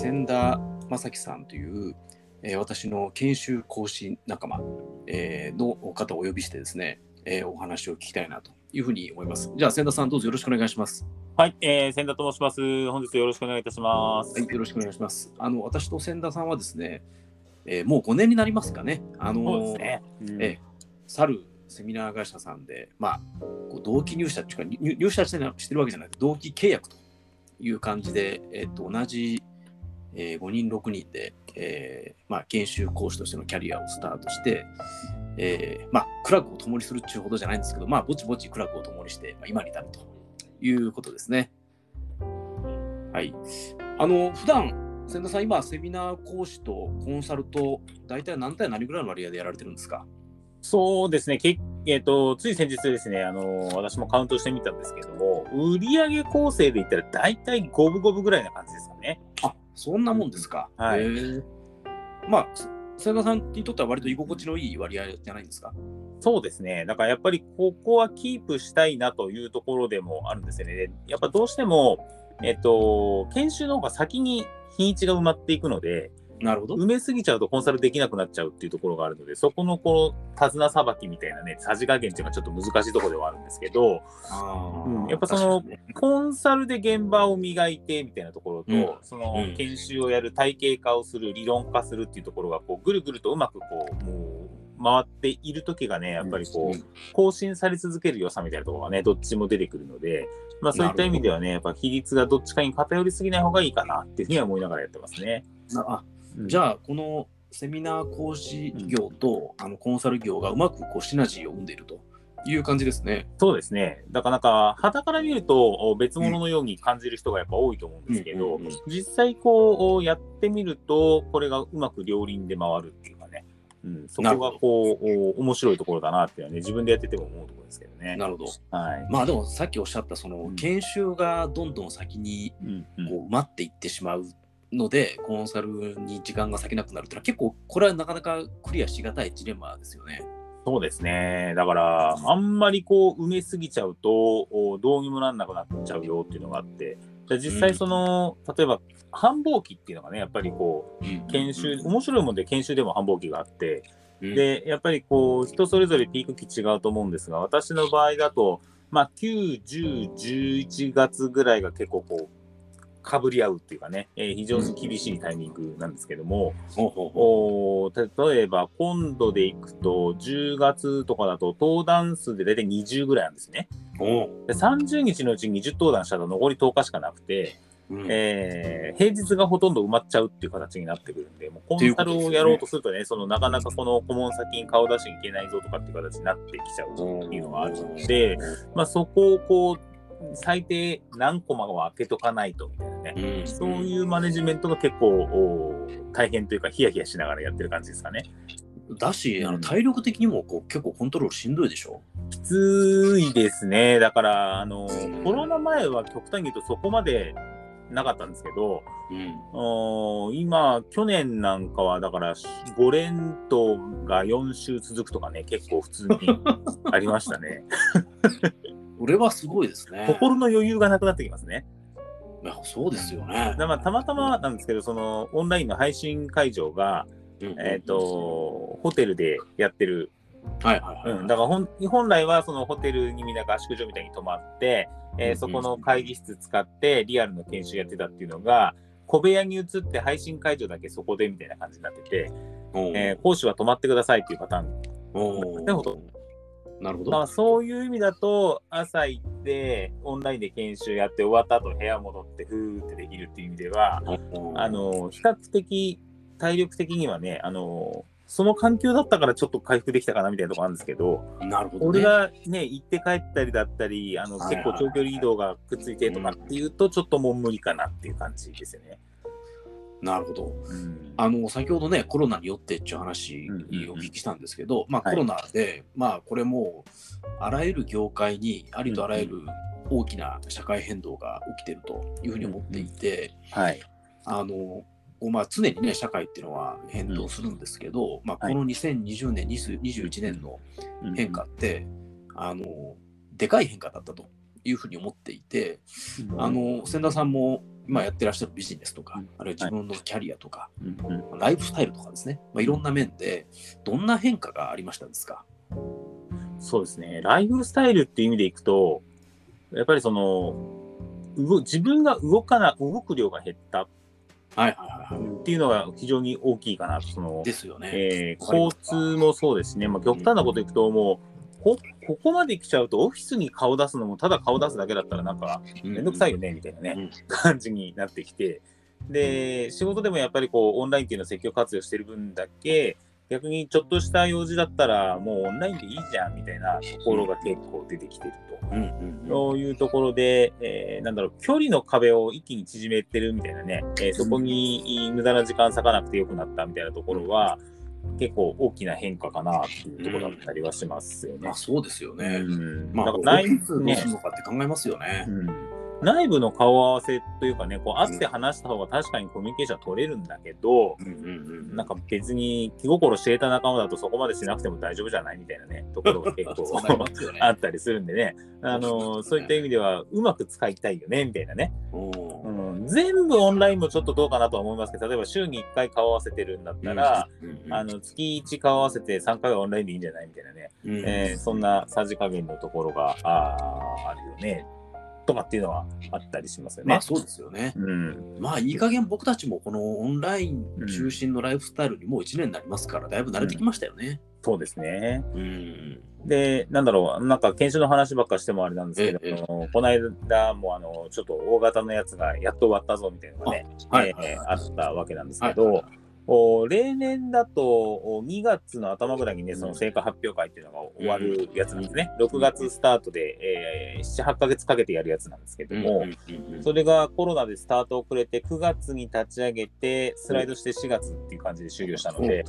千田正樹さんという、えー私の研修講師仲間、えーの方をお呼びしてですね、えーお話を聞きたいなというふうに思います。じゃあ、千田さん、どうぞよろしくお願いします。はい、えー、千田と申します。本日よろしくお願いいたします。はい、よろしくお願いします。あの私と千田さんはですね、えーもう5年になりますかね。あのね。うんえー去るセミナー会社さんで、まあ、こう同期入社っていうか、入入社してなしてるわけじゃなくて、同期契約という感じで、えっと同じ、えー5人、6人で、えーまあ、研修講師としてのキャリアをスタートして、えーまあ、苦楽を共にするっていうほどじゃないんですけど、まあ、ぼちぼち苦楽を共にして、まあ、今に至るということですね。はい。あの、普段千田さん、今、セミナー講師とコンサルと、大体何対何ぐらいの割合でやられてるんですか？そうですね。けえっ、と、つい先日ですね、あの私もカウントしてみたんですけども、売上構成で言ったら大体五分五分ぐらいな感じですかね。あそんなもんですか？はいまあ、千田さんにとっては割と居心地のいい割合じゃないんですか？そうですね。だからやっぱりここはキープしたいなというところでもあるんですよね。でやっぱどうしても、えっ、と、研修の方が先に日にちが埋まっていくので、なるほど。埋めすぎちゃうとコンサルできなくなっちゃうっていうところがあるので、そこのこう、手綱さばきみたいなね、さじ加減っていうのはちょっと難しいところではあるんですけど、あうんやっぱそのねコンサルで現場を磨いてみたいなところと、うんそのうん研修をやる体系化をする、理論化するっていうところが、こう、ぐるぐるとうまくこう、もう、回っている時がね、やっぱりこう、うん更新され続ける良さみたいなところがね、どっちも出てくるので、まあそういった意味ではね、やっぱ比率がどっちかに偏りすぎない方がいいかなっていうふうには思いながらやってますね。なあうんじゃあ、このセミナー講師業と、あのコンサル業がうまくこうシナジーを生んでいるという感じですね。そうですね。だからなんか、肌から見るとお別物のように感じる人がやっぱ多いと思うんですけど、うんうんうん実際こうやってみると、これがうまく両輪で回るっていうかね、うん、そこがこう、お面白いところだなっていうのはね、自分でやってても思うところですけどね。なるほど。はい。まあでもさっきおっしゃったそのうん研修がどんどん先にこう待っていってしまうので、コンサルに時間が割けなくなるっていうのは結構これはなかなかクリアしがたいジレンマですよね。そうですね。だから、あんまりこう、埋めすぎちゃうと、おどうにもなんなくなっちゃうよっていうのがあって、で実際その、例えば、繁忙期っていうのがね、やっぱりこう、研修、面白いもんで研修でも繁忙期があって、うん、で、やっぱりこう、人それぞれピーク期違うと思うんですが、私の場合だと、まあ、9、10、11月ぐらいが結構こう、かぶり合うっていうかね、えー非常に厳しいタイミングなんですけども、ほうほうほおー例えば今度でいくと、10月とかだと登壇数で大体20ぐらいなんですね。で30日のうちに20登壇したら残り10日しかなくて、うん。えー平日がほとんど埋まっちゃうっていう形になってくるんで、もうコンサルをやろうとするとね、そのなかなかこの顧問先に顔出しに行けないぞとかっていう形になってきちゃうっていうのがあるので、まあそこをこう、最低何コマは開けとかないとみたいなね、うんそういうマネジメントが結構お大変というか、ヒヤヒヤしながらやってる感じですかね。だし、あうんの体力的にもこう結構コントロールしんどいでしょ？きついですね。だから、あの、コロナ前は極端に言うとそこまでなかったんですけど、うん、おー今、去年なんかは、だから、5連投が4週続くとかね、結構普通にありましたね。これはすごいですね。心の余裕がなくなってきますね。いやそうですよね。だまあたまたまなんですけど、そのオンラインの配信会場が、うんえっ、、と、ホテルでやってる、はいはいはい。うん、だから本本来はそのホテルにみんな合宿所みたいに泊まって、えーそこの会議室使ってリアルの研修やってたっていうのが、小部屋に移って配信会場だけそこでみたいな感じになってて、えー講師は泊まってくださいっていうパターン。おう。なるほどなるほど。まあ、そういう意味だと、朝行って、オンラインで研修やって終わった後部屋戻って、ふーってできるっていう意味では、うんあの、比較的、体力的にはね、あの、その環境だったからちょっと回復できたかなみたいなところあるんですけど、なるほど、ね。俺がね、行って帰ったりだったり、あの、結構長距離移動がくっついてとかっていうと、ちょっともう無理かなっていう感じですよね。なるほど。うん。あの先ほどね、コロナによってっていう話うんうんうん。をお聞きしたんですけど、まあ、はい。コロナで、まあ、これもう、あらゆる業界にありとあらゆる大きな社会変動が起きてるというふうに思っていて、はい。あのまあ、常にね、社会っていうのは変動するんですけど、まあ、はい。この2020年、20 21年のうん。変化って、あのでかい変化だったというふうに思っていて、うん。あの千田さんも今やってらっしゃるビジネスとか、うんあるいは自分のキャリアとか、うんうんライフスタイルとかですね、まあ、いろんな面で、どんな変化がありましたですか？そうですね。ライフスタイルっていう意味でいくと、やっぱりその、動自分が動かな、動く量が減ったはいはいはいはい。っていうのが非常に大きいかなと。そのですよね。えー交す通もそうですしね、まあ、極端なこといくと、もうこ、ここまで来ちゃうと、オフィスに顔出すのも、ただ顔出すだけだったら、なんか、めんどくさいよね、みたいなね、うん。感じになってきて、で、仕事でもやっぱりこう、オンラインっていうのを積極活用してる分だけ、逆にちょっとした用事だったら、もうオンラインでいいじゃん、みたいなところが結構出てきてると。うんうんうん。そういうところで、えーなんだろう、距離の壁を一気に縮めてるみたいなね、えーそこに無駄な時間割かなくてよくなったみたいなところは、結構大きな変化かなっていうところだったりはしますよねまあ。そうですよね。うんまあ、内オフィスどうねするのかって考えますよね。うん内部の顔合わせというかね、こう会って話した方が確かにコミュニケーションは取れるんだけど、うんうんうんなんか別に気心知れた仲間だとそこまでしなくても大丈夫じゃないみたいなね、ところが結構 ね。あったりするんでね、あのそういった意味ではうまく使いたいよね、みたいなね。うんうん、全部オンラインもちょっとどうかなとは思いますけど、例えば週に1回顔合わせてるんだったら、うんうんあの月1顔合わせて3回はオンラインでいいんじゃないみたいなね、うんえーそんなさじ加減のところがあーあるよね、とかっていうのはあったりしますよね。まあそうですよね。うん、まあいい加減僕たちもこのオンライン中心のライフスタイルにもう1年になりますから、だいぶ慣れてきましたよね。そうですね。うん。で、なんだろう、なんか研修の話ばっかしてもあれなんですけど、ええこの間もあのちょっと大型のやつがやっと終わったぞみたいなのがね、はいえーあったわけなんですけはいど、お例年だとお2月の頭ぐらいにね、その成果発表会っていうのが終わるやつなんですね。6月スタートで、えー、7、8ヶ月かけてやるやつなんですけども、うんそれがコロナでスタート遅れて9月に立ち上げて、スライドして4月っていう感じで終了したので、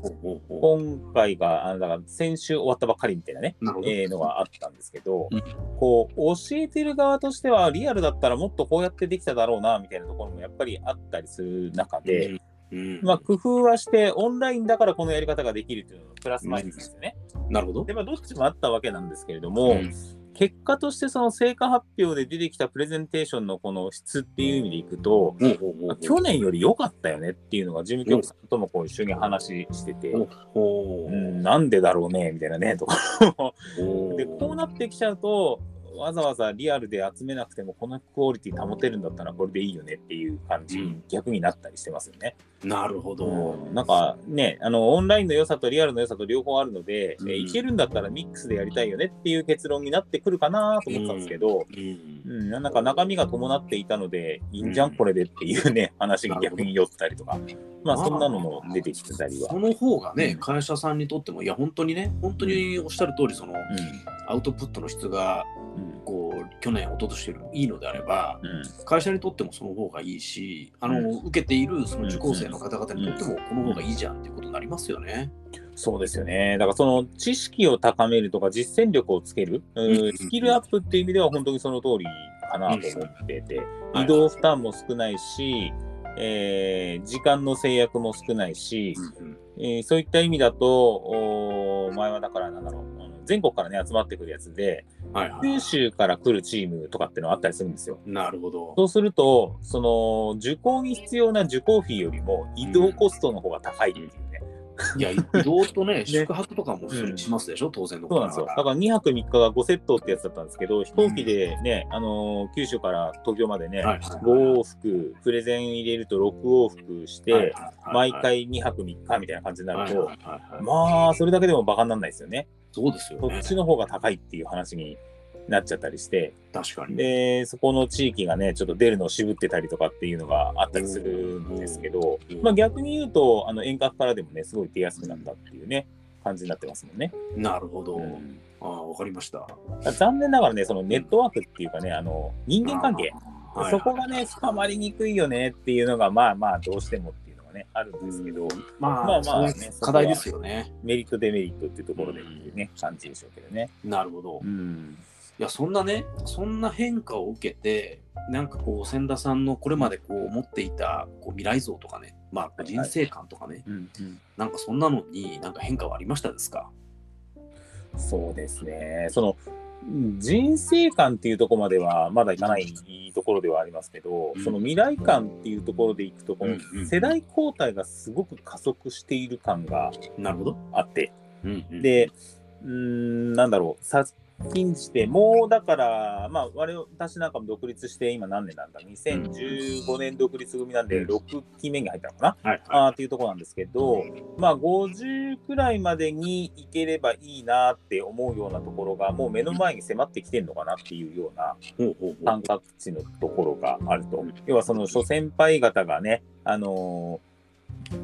今回が、あのだから先週終わったばっかりみたいなね。えーのがあったんですけど、うん。こう教えてる側としてはリアルだったらもっとこうやってできただろうなみたいなところもやっぱりあったりする中で、まあ、工夫はしてオンラインだからこのやり方ができるっていうののプラスマイナスですよね。なるほど。でまあどっちもあったわけなんですけれども、うん。結果としてその成果発表で出てきたプレゼンテーションのこの質っていう意味でいくと、去年より良かったよねっていうのが事務局さんともこう一緒に話してて、ほう。ん、なんでだろうねみたいなねとかでこうなってきちゃうとわざわざリアルで集めなくてもこのクオリティ保てるんだったらこれでいいよねっていう感じ逆になったりしてますよね。なるほど。うん。なんかねあのオンラインの良さとリアルの良さと両方あるので、うん。えいけるんだったらミックスでやりたいよねっていう結論になってくるかなと思ってたんですけど、うん。うん。なんか中身が伴っていたのでいいんじゃんこれでっていうね話が逆に寄ったりとか。まあそんなのも出てきてたりは。そ。の方がね、うん。会社さんにとっても、いや、本当にね、本当におっしゃる通り、その、うアウトプットの質が、こう、去年、一昨年よりもいいのであれば、うん。会社にとってもその方がいいし、あの、う受けているその受講生の方々にとっても、この方がいいじゃんっていうことになりますよね。そうですよね。だからその知識を高めるとか実践力をつける、スキルアップっていう意味では本当にその通りかなと思ってて、うん。移動負担も少ないし、えー時間の制約も少ないし、うん。えーそういった意味だと、おー前はだからなんだろう、全国からね集まってくるやつで、はいはい九州から来るチームとかっていうのがあったりするんですよ。なるほど。そうすると、その受講に必要な受講費よりも移動コストの方が高いっていうね。いや、移動と ね、宿泊とかもしますでしょ、当然のことそうなんですよ。だから2泊3日が5セットってやつだったんですけど、飛行機でね、あのー九州から東京までね、はいはい5往復、プレゼン入れると6往復して、毎回2泊3日みたいな感じになると、まあ、それだけでもバカにならないですよね。そうですよね。こっ。ちの方が高いっていう話になっちゃったりして、確かに。で、そこの地域がね、ちょっと出るのを渋ってたりとかっていうのがあったりするんですけどうん、まあ逆に言うと、あの遠隔からでもね、すごい出やすくなったっていうね、感じになってますもんね。なるほど。うんああ、わかりました。残念ながらね、そのネットワークっていうかね、あの人間関係、はいそこがね、深まりにくいよねっていうのが、まあまあ、どうしてもっていうのがね、あるんですけど、まあ、まあまあね課題ですよね。メリット、デメリットっていうところでっていうね、感じでしょうけどね。なるほど。うん。いや、そんなね、そんな変化を受けて、なんかこう、千田さんのこれまでこう持っていたこう未来像とかね、まあ、人生観とかね、うんなんかそんなのになんか変化はありましたですか？そうですね。その、人生観っていうところまではまだいかないところではありますけど、うん。その未来感っていうところでいくと、この世代交代がすごく加速している感がなるほど。あって、うんうん、で、うーん、なんだろう、先んじて、もうだから、まあ、私なんかも独立して今何年なんだ ?2015 年独立組なんでうん6期目に入ったのかな、はいはあーっていうところなんですけど、まあ、50くらいまでに行ければいいなって思うようなところが、もう目の前に迫ってきてるのかなっていうような、感覚値のところがあるとうん。要はその諸先輩方がね、あのー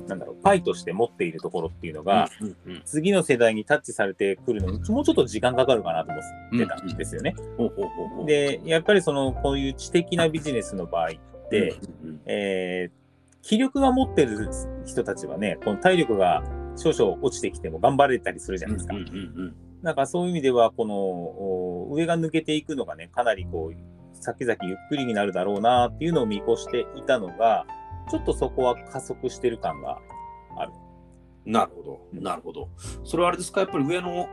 なんだろう、パイとして持っているところっていうのが、うんうん次の世代にタッチされてくるのに、もうちょっと時間かかるかなと思ってたんですよね。で、やっぱりその、こういう知的なビジネスの場合って、うんうんえー気力が持ってる人たちはね、この体力が少々落ちてきても頑張れたりするじゃないですか。うんうんうんなんかそういう意味では、このお上が抜けていくのがね、かなりこう、先々ゆっくりになるだろうなっていうのを見越していたのが、ちょっとそこは加速してる感が、なるほど、うんなるほど。それはあれですか、やっぱり上の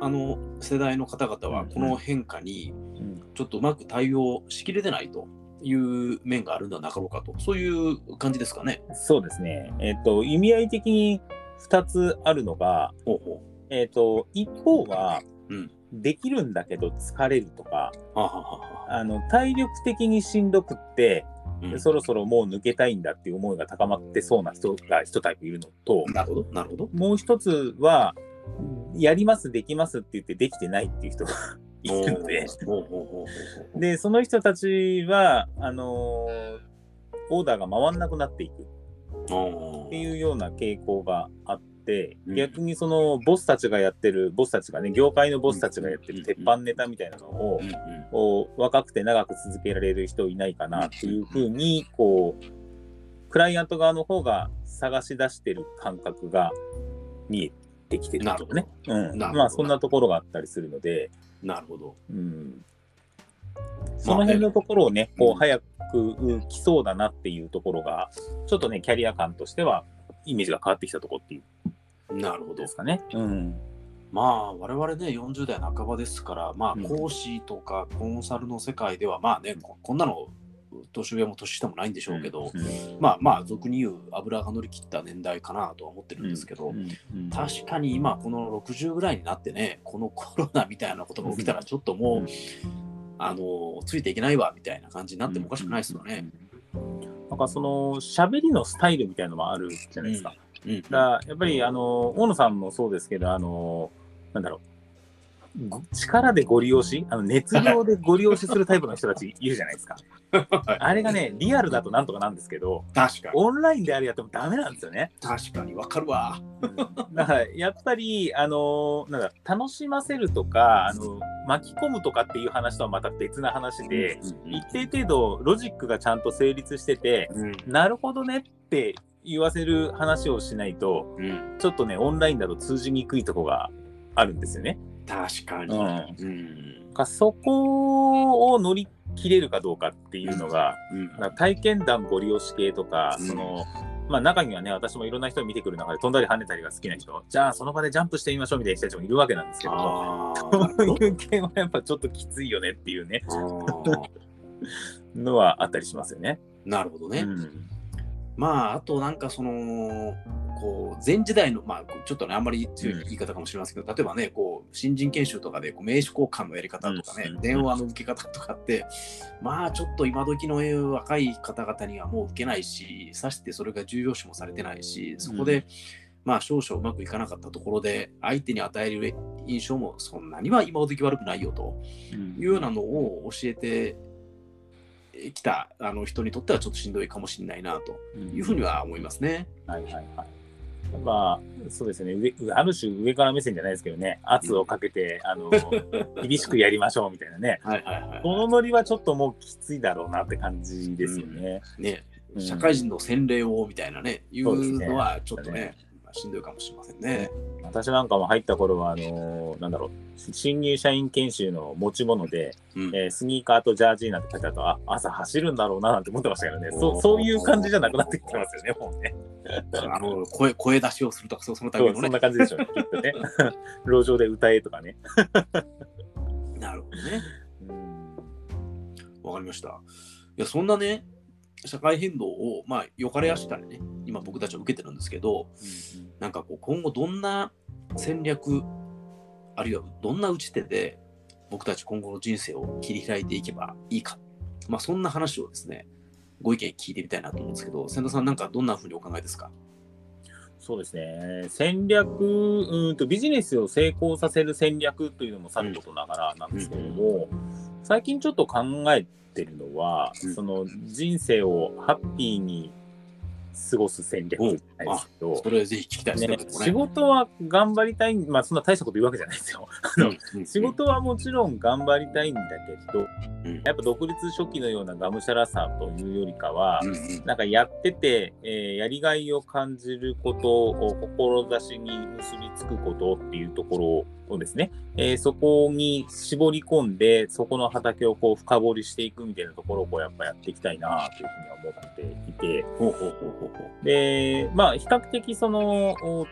あの世代の方々は、うんこの変化にうんちょっとうまく対応しきれてないという面があるんではなかろうかと、そういう感じですかね？そうですね。えっ、と、意味合い的に2つあるのが、ほうほえっ、と、一方は、うんできるんだけど疲れるとか、う。はあはあはあの、体力的にしんどくって、うん。そろそろもう抜けたいんだっていう思いが高まってそうな人が一タイプいるのと、なるほど、なるほど。もう一つは、やります、できますって言ってできてないっていう人がいるので、で、その人たちは、あのーオーダーが回んなくなっていく。っていうような傾向があって、うん。逆にそのボスたちがやってる、ボスたちがね、業界のボスたちがやってる鉄板ネタみたいなのをこう若くて長く続けられる人いないかなっていうふうに、こう、クライアント側の方が探し出してる感覚が見えてきてるとね。うん。まあ、そんなところがあったりするので、なるほど。うん。その辺のところをね、こう、早く来そうだなっていうところが、ちょっとね、キャリア感としては、イメージが変わってきたところっていうなるほどで。すかね。うん。まあ我々ね40代半ばですからまあうん講師とかコンサルの世界ではまあねここんなの年上も年下もないんでしょうけど、まあまあ俗に言う油が乗り切った年代かなとは思ってるんですけど、うん確かに今この60ぐらいになってねこのコロナみたいなことが起きたらちょっともう、うんあのついていけないわみたいな感じになってもおかしくないですよね。。なんかその喋りのスタイルみたいなのもあるじゃないですか。うんだやっぱりあの大野さんもそうですけど、あのなんだろう、ご力でご利用し、あの熱量でご利用しするタイプの人たちいるじゃないですか。あれがね、リアルだとなんとかなんですけど、確かに。オンラインであれやってもダメなんですよね。確かにわかるわ。だからやっぱり、あのなんだ楽しませるとかあの、巻き込むとかっていう話とはまた別な話で、一定程度ロジックがちゃんと成立してて、うん。なるほどねって言わせる話をしないと、うん。ちょっとね、オンラインだと通じにくいとこがあるんですよね。確かに。うん。うん。かそこを乗り切れるかどうかっていうのが、うん。体験談ご利用し系とか、うん。その、まあ中にはね、私もいろんな人見てくる中で飛んだり跳ねたりが好きな人、じゃあその場でジャンプしてみましょうみたいな人たちもいるわけなんですけど、あそういう系はやっぱちょっときついよねっていうね、のはあったりしますよね。なるほどね。うんまあ、あとなんかその、こう、前時代の、まあ、ちょっとね、あんまり強い言い方かもしれませんけど、例えばね、こう、新人研修とかでこう名刺交換のやり方とかね、うん。電話の受け方とかって、まあ、ちょっと今時の若い方々にはもう受けないし、さしてそれが重要視もされてないし、そこで、うん。まあ、少々うまくいかなかったところで、相手に与える印象もそんなには今時悪くないよというようなのを教えてきたあの人にとってはちょっとしんどいかもしれないなというふうには思いますね。はいはいはい。やっぱ、そうですね。上、ある種上から目線じゃないですけどね、圧をかけて、あの、厳しくやりましょうみたいなね。はいはいはいこのノリはちょっともうきついだろうなって感じですよね。ね、うん。社会人の洗礼をみたいなね、うですね。うのはちょっとね、まあしんどいかもしれませんね。私なんかも入った頃は、あのなんだろう、新入社員研修の持ち物で、うんえースニーカーとジャージーなんて書いてあると、あ、朝走るんだろうななんて思ってましたけどね、そそういう感じじゃなくなってきてますよね、もうね。あの声声出しをするとか、そのたそうそん。な感じでしょうね、きっとね。路上で歌えとかね。なるほどね。うんわかりました。いや、そんなね、社会変動を、まあ、よかれやしたらね、今僕たちは受けてるんですけど、なんかこう、今後どんな戦略、あるいはどんな打ち手で、僕たち今後の人生を切り開いていけばいいか。まあ、そんな話をですね、ご意見聞いてみたいなと思うんですけど、千田さんなんかどんなふうにお考えですか？そうですね、戦略うんと、ビジネスを成功させる戦略というのもさることながらなんですけれども、最近ちょっと考えてるのは、うん。その人生をハッピーに過ごす戦略じゃないですけど、それぜひ聞きたいですね。仕事は頑張りたい、まあそんな大したこと言うわけじゃないですよ。仕事はもちろん頑張りたいんだけど、うん。やっぱ独立初期のようながむしゃらさというよりかは、うんうん。なんかやってて、えーやりがいを感じることを志に結びつくことっていうところをですね、えーそこに絞り込んで、そこの畑をこう深掘りしていくみたいなところをこうやっぱやっていきたいなというふうには思っていて、ほうほうほうほうほう。で、まあ比較的その、お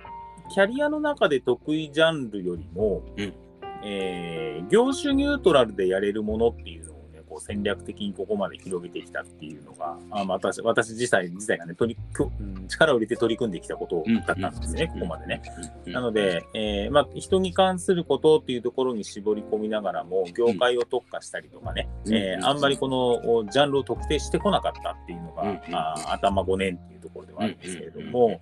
キャリアの中で得意ジャンルよりも、うん。えー業種ニュートラルでやれるものっていうのこう戦略的にここまで広げてきたっていうのが、あまあ私私自体自体がね取りうん力を入れて取り組んできたことだったんですね、ここまでね。。うん。なので、えーまあ、人に関することっていうところに絞り込みながらも、業界を特化したりとかね、うん。えーあんまりこのおジャンルを特定してこなかったっていうのが、うん。あー頭5年っていうところではあるんですけれどうん。も、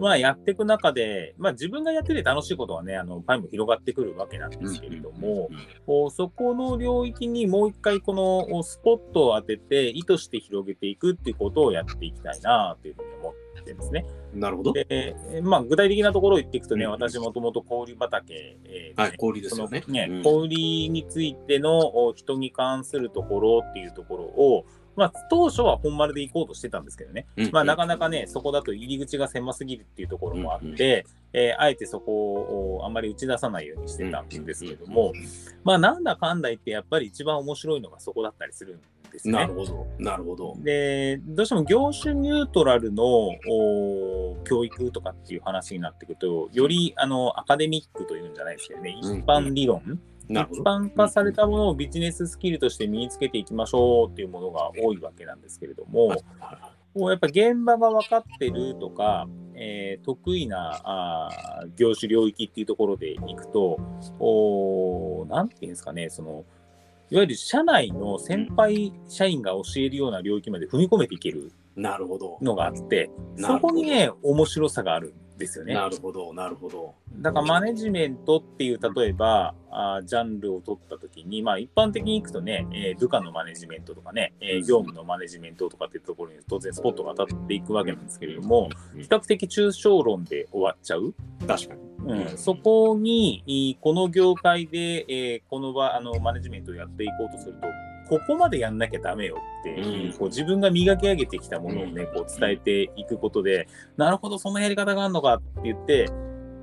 まあ、やっていく中で、まあ、自分がやってて楽しいことはね、あのパイも広がってくるわけなんですけれども、こうそこの領域にもう一回このおスポットを当てて意図して広げていくっていうことをやっていきたいなというふうに思ってるんですね。なるほど。で、えーまあ、具体的なところを言っていくとね、うん私もともと小売畑、えーはい、氷ですよね。そのね、うん小売りについてのお人に関するところっていうところを、まあ、当初は本丸で行こうとしてたんですけどね、うんまあ、なかなかね、そこだと入り口が狭すぎるっていうところもあって、えーあえてそこをおあんまり打ち出さないようにしてたんですけれども、まあ、なんだかんだ言って、やっぱり一番面白いのがそこだったりするんですねなる。ほど。なるほど。で、どうしても業種ニュートラルのお教育とかっていう話になってくると、よりあのアカデミックというんじゃないですけどね、うん一般理論、一なるほど。般化されたものをビジネススキルとして身につけていきましょうっていうものが多いわけなんですけれども、はいもうやっぱ現場が分かってるとか、えー得意なあー業種領域っていうところでいくと、おーなんていうんですかね、その、いわゆる社内の先輩社員が教えるような領域まで踏み込めていける。のがあって、そこにね、面白さがあるんですよね。なるほど。なるほど。だからマネジメントっていう例えば、あージャンルを取ったときに、まあ一般的にいくとね、えー部下のマネジメントとかね、えー業務のマネジメントとかっていうところに当然スポットが当たっていくわけなんですけれども、うん比較的抽象論で終わっちゃう。確かに。うん、そこに、いこの業界で、えーこの場、あの、マネジメントをやっていこうとすると、ここまでやんなきゃダメよってこう自分が磨き上げてきたものをね、こう伝えていくことで、なるほど、そんなやり方があるのかって言って、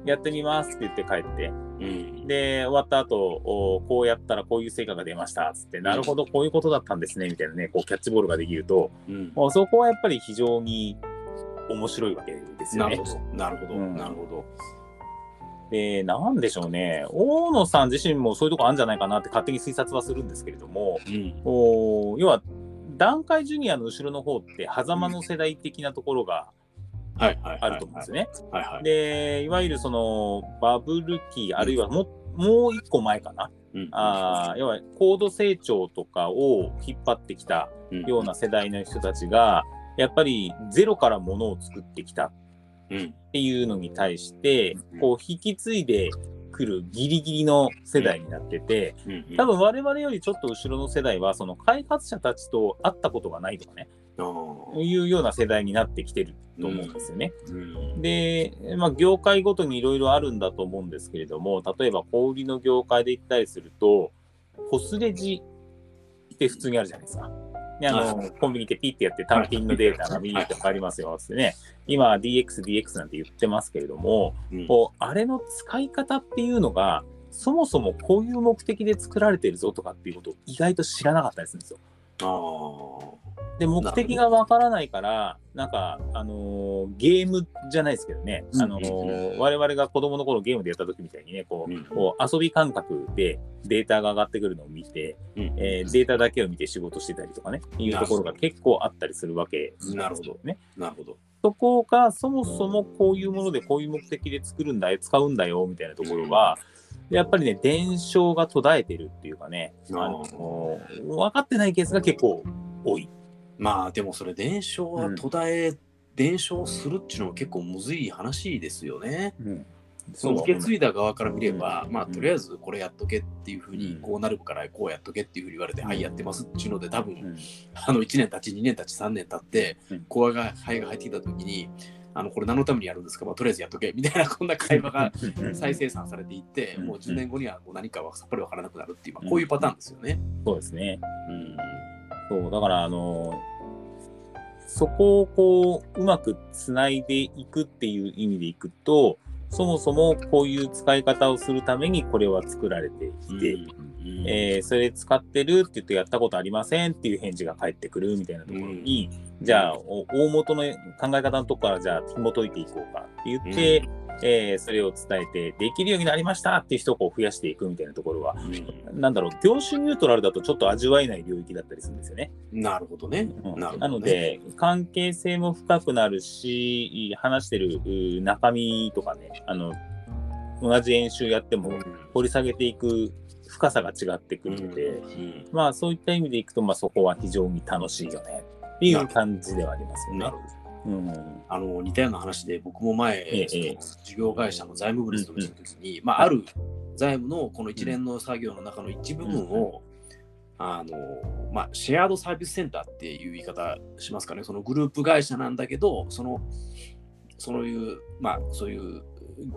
やってみますって言って帰って、うん。で、終わった後、おこうやったらこういう成果が出ましたっつって、なるほど、こういうことだったんですね、みたいなね、こうキャッチボールができると、うんそこはやっぱり非常に面白いわけですよねなる。ほど。なるほど。うんなるほど。で、なんでしょうね、大野さん自身もそういうとこあるんじゃないかなって勝手に推察はするんですけれども、うん。お要は、段階ジュニアの後ろの方って、狭間の世代的なところが。あると思うんですよね。はいはい。で、いわゆるそのバブル期、あるいはももう一個前かな。うんあー要は高度成長とかを引っ張ってきたような世代の人たちが、やっぱりゼロからものを作ってきたうん。っていうのに対してうん、こう引き継いでくるギリギリの世代になってて、うん。多分我々よりちょっと後ろの世代は、その開発者たちと会ったことがないとかね、あいうような世代になってきてると思うんですよね。ーうん。で、まあ、業界ごとにいろいろあるんだと思うんですけれども、例えば小売りの業界で言ったりすると、ポスレジって普通にあるじゃないですか。であはのコンビニでピッてやって単品のデータが見に行って分かりますよってね、今 DX、DX なんて言ってますけれども、うん。こうあれの使い方っていうのが、そもそもこういう目的で作られてるぞとかっていうことを意外と知らなかったりするんですよ。ああ。で、目的がわからないから、なんか、あのーゲームじゃないですけどね、あのーうん。我々が子供の頃ゲームでやった時みたいにね、こう、うん。こう遊び感覚でデータが上がってくるのを見て、うん。えーデータだけを見て仕事してたりとかね、いうところが結構あったりするわけなるほどね。なるほど。そこがそもそもこういうものでこういう目的で作るんだよ、使うんだよ、みたいなところは、やっぱりね、伝承が途絶えてるっていうかね、あの分かってないケースが結構多い。まあでもそれ伝承は途絶え、伝承するっていうのも結構むずい話ですよね。その受け継いだ側から見れば、まあとりあえずこれやっとけっていうふうに、うん。こうなるからこうやっとけっていうふうに言われて、はいやってますっていうので多分、うん。あの1年経ち2年経ち3年経ってうん。コアが肺が入ってきた時にあのこれ何のためにやるんですか、まあ、とりあえずやっとけみたいなこんな会話が再生産されていって、うんもう10年後にはもう何かはさっぱりわからなくなるっていう、まあ、こういうパターンですよね。そうですね。うん。そう、だから、あのそこをこう、うまくつないでいくっていう意味でいくと、そもそもこういう使い方をするためにこれは作られていて、うんえーそれ使ってるって言ってやったことありませんっていう返事が返ってくるみたいなところに、じゃあお大元の考え方のとこからじゃあ紐解いていこうかって言って、えーそれを伝えてできるようになりましたっていう人を増やしていくみたいなところは、うん。なんだろう、業種ニュートラルだとちょっと味わえない領域だったりするんですよね。なるほどね。うん。なので、関係性も深くなるし、話してるう中身とかね、あの、同じ演習やっても掘り下げていく深さが違ってくるので、うん。まあそういった意味でいくと、まあそこは非常に楽しいよねいう感じではありますよね。なる。ほど。うん。あの似たような話で僕も前、ええ事業会社の財務部に勤めてた時に、まあ、ある財務のこの一連の作業の中の一部分を、あのまあ、シェアードサービスセンターっていう言い方しますかね、そのグループ会社なんだけど、そのそういう、まあ、そういう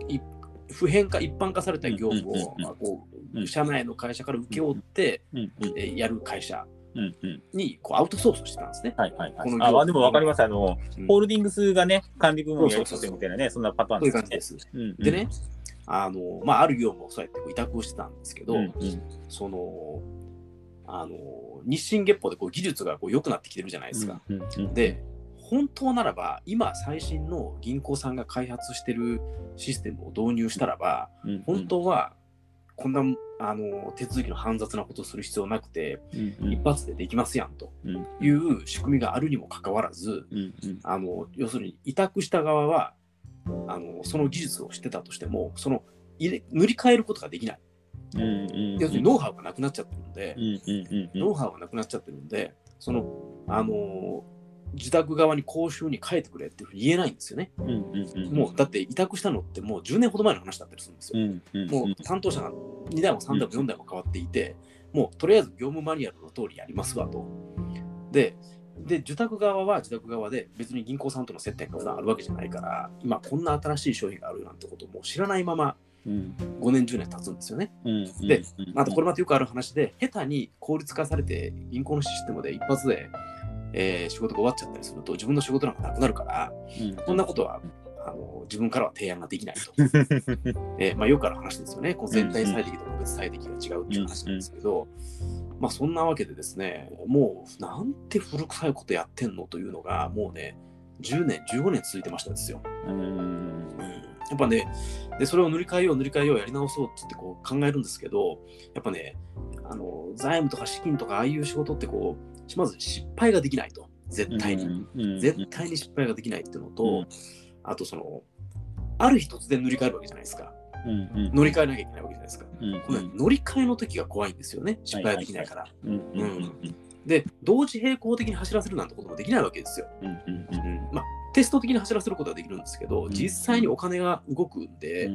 い普遍化、一般化された業務を、うんうんうんうんまあ、こううん社内の会社から請け負って、うんうんえーやる会社うんうん。にこうアウトソースしてたんですね。はいはいはいこ。のあ、まあでもわかります。あの、うんホールディングスがね、管理部門をやりそうみたいなね、そんなパターンですね。うんうんでね、あのまあ、ある業務をそうやって委託をしてたんですけど、うんうんそのあの日進月歩でこう技術がこう良くなってきてるじゃないですか。うんうんで本当ならば今最新の銀行さんが開発してるシステムを導入したらばうん本当はこんなあの手続きの煩雑なことをする必要なくてうん一発でできますやんとうん。いう仕組みがあるにもかかわらずうんうん。あの要するに委託した側はあのその技術を知ってたとしてもその入れ塗り替えることができない。うんうん要するにノウハウがなくなっちゃってるんでう、んうんうんうん。ノウハウがなくなっちゃってるんで、その、あのー自宅側に講習に変えてくれっていうふうに言えないんですよね。うんうんうんもう、だって委託したのってもう10年ほど前の話だったりするんですよ。うんうんもう担当者が2台も3台も4台も変わっていて、もうとりあえず業務マニュアルの通りやりますわと。で、で、受託側は受託側で別に銀行さんとの接点が普段あるわけじゃないから、今こんな新しい商品があるなんてことをもう知らないままうん5年、10年経つんですよね。うんでうんあとこれまたよくある話で、下手に効率化されて、銀行のシステムで一発で、えー仕事が終わっちゃったりすると、自分の仕事なんかなくなるから、うんこんなことはあの自分からは提案ができないと。えーまあ、よくある話ですよね。こう全体最適と個別最適が違うっていう話なんですけど、まあそんなわけでですね、もうなんて古臭いことやってんのというのが、もうね、10年、15年続いてましたですよ。うんやっぱね、でそれを塗り替えよう、塗り替えよう、やり直そうって言ってこう考えるんですけど、やっぱね、あの財務とか資金とかああいう仕事ってこう、まず失敗ができないと、絶対に。に絶対に失敗ができないっていうのと、うん。あとその、ある日突然塗り替えるわけじゃないですか。乗り換えなきゃいけないわけじゃないですか。この乗り換えの時が怖いんですよね、失敗ができないから。で、同時並行的に走らせるなんてこともできないわけですよ。まあ、テスト的に走らせることはできるんですけど、うん。実際にお金が動くんで、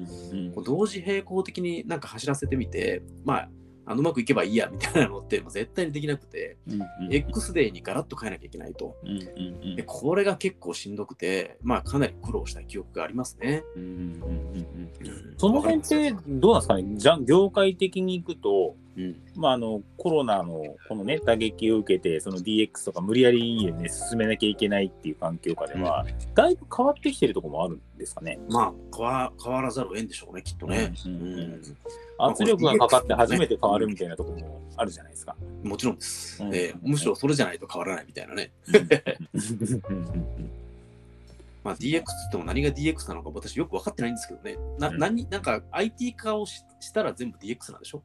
同時並行的になんか走らせてみて、まあ、あのうまくいけばいいやみたいなのって絶対にできなくて、うんうん X デーにガラッと変えなきゃいけないと。うんうんうん。でこれが結構しんどくて、まあかなり苦労した記憶がありますね。うんうんうんうんうん。その辺ってどうなんですかね？じゃ業界的に行くと、うん。まあ、あのコロナのこの、ね、打撃を受けて、その DX とか無理やり、ね、進めなきゃいけないっていう環境下では、だいぶ変わってきてるところもあるんですかね。まあ変わ変わらざるを得んでしょうね、きっとね。うん。うん。うんうん圧力がかかって初めて変わるみたいなところもあるじゃないですか。もちろんです、うん。えーむしろそれじゃないと変わらないみたいなね。まあ、DX って言っても何が DX なのか私よく分かってないんですけどね。な、うん。何なんか IT 化をししたら全部 DX なんでしょ？で